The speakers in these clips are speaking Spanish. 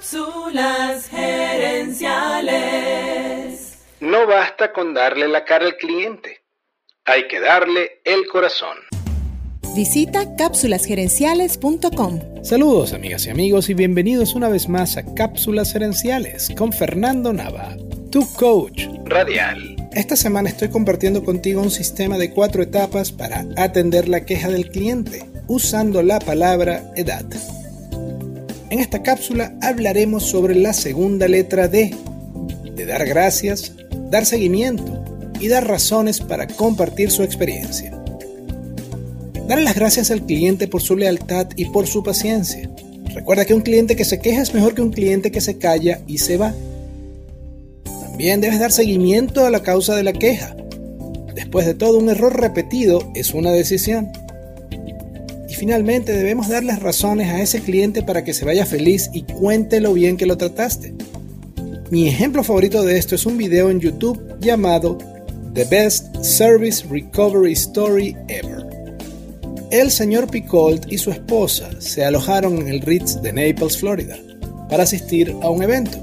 Cápsulas gerenciales. No basta con darle la cara al cliente, hay que darle el corazón. Visita cápsulasgerenciales.com. Saludos amigas y amigos y bienvenidos una vez más a Cápsulas Gerenciales con Fernando Nava, tu coach Radial. Esta semana estoy compartiendo contigo un sistema de cuatro etapas para atender la queja del cliente usando la palabra edad. En esta cápsula hablaremos sobre la segunda letra D, de dar gracias, dar seguimiento y dar razones para compartir su experiencia. Darle las gracias al cliente por su lealtad y por su paciencia. Recuerda que un cliente que se queja es mejor que un cliente que se calla y se va. También debes dar seguimiento a la causa de la queja. Después de todo, un error repetido es una decisión. Finalmente debemos darles razones a ese cliente para que se vaya feliz y cuente lo bien que lo trataste. Mi ejemplo favorito de esto es un video en YouTube llamado The Best Service Recovery Story Ever. El señor Picoult y su esposa se alojaron en el Ritz de Naples, Florida, para asistir a un evento.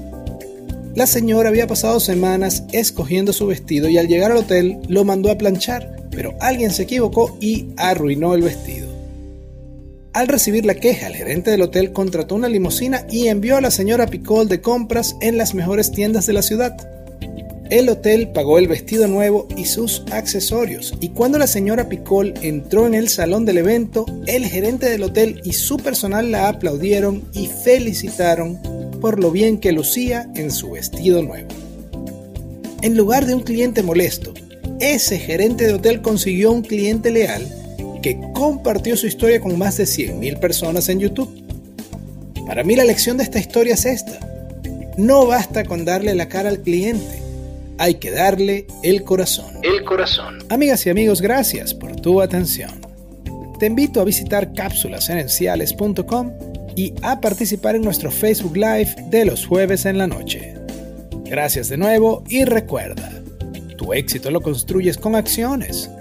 La señora había pasado semanas escogiendo su vestido y al llegar al hotel lo mandó a planchar, pero alguien se equivocó y arruinó el vestido. Al recibir la queja, el gerente del hotel contrató una limusina y envió a la señora Picol de compras en las mejores tiendas de la ciudad. El hotel pagó el vestido nuevo y sus accesorios, y cuando la señora Picol entró en el salón del evento, el gerente del hotel y su personal la aplaudieron y felicitaron por lo bien que lucía en su vestido nuevo. En lugar de un cliente molesto, ese gerente de hotel consiguió un cliente leal que compartió su historia con más de 100.000 personas en YouTube. Para mí la lección de esta historia es esta. No basta con darle la cara al cliente, hay que darle el corazón. El corazón. Amigas y amigos, gracias por tu atención. Te invito a visitar cápsulasgerenciales.com y a participar en nuestro Facebook Live de los jueves en la noche. Gracias de nuevo y recuerda, tu éxito lo construyes con acciones,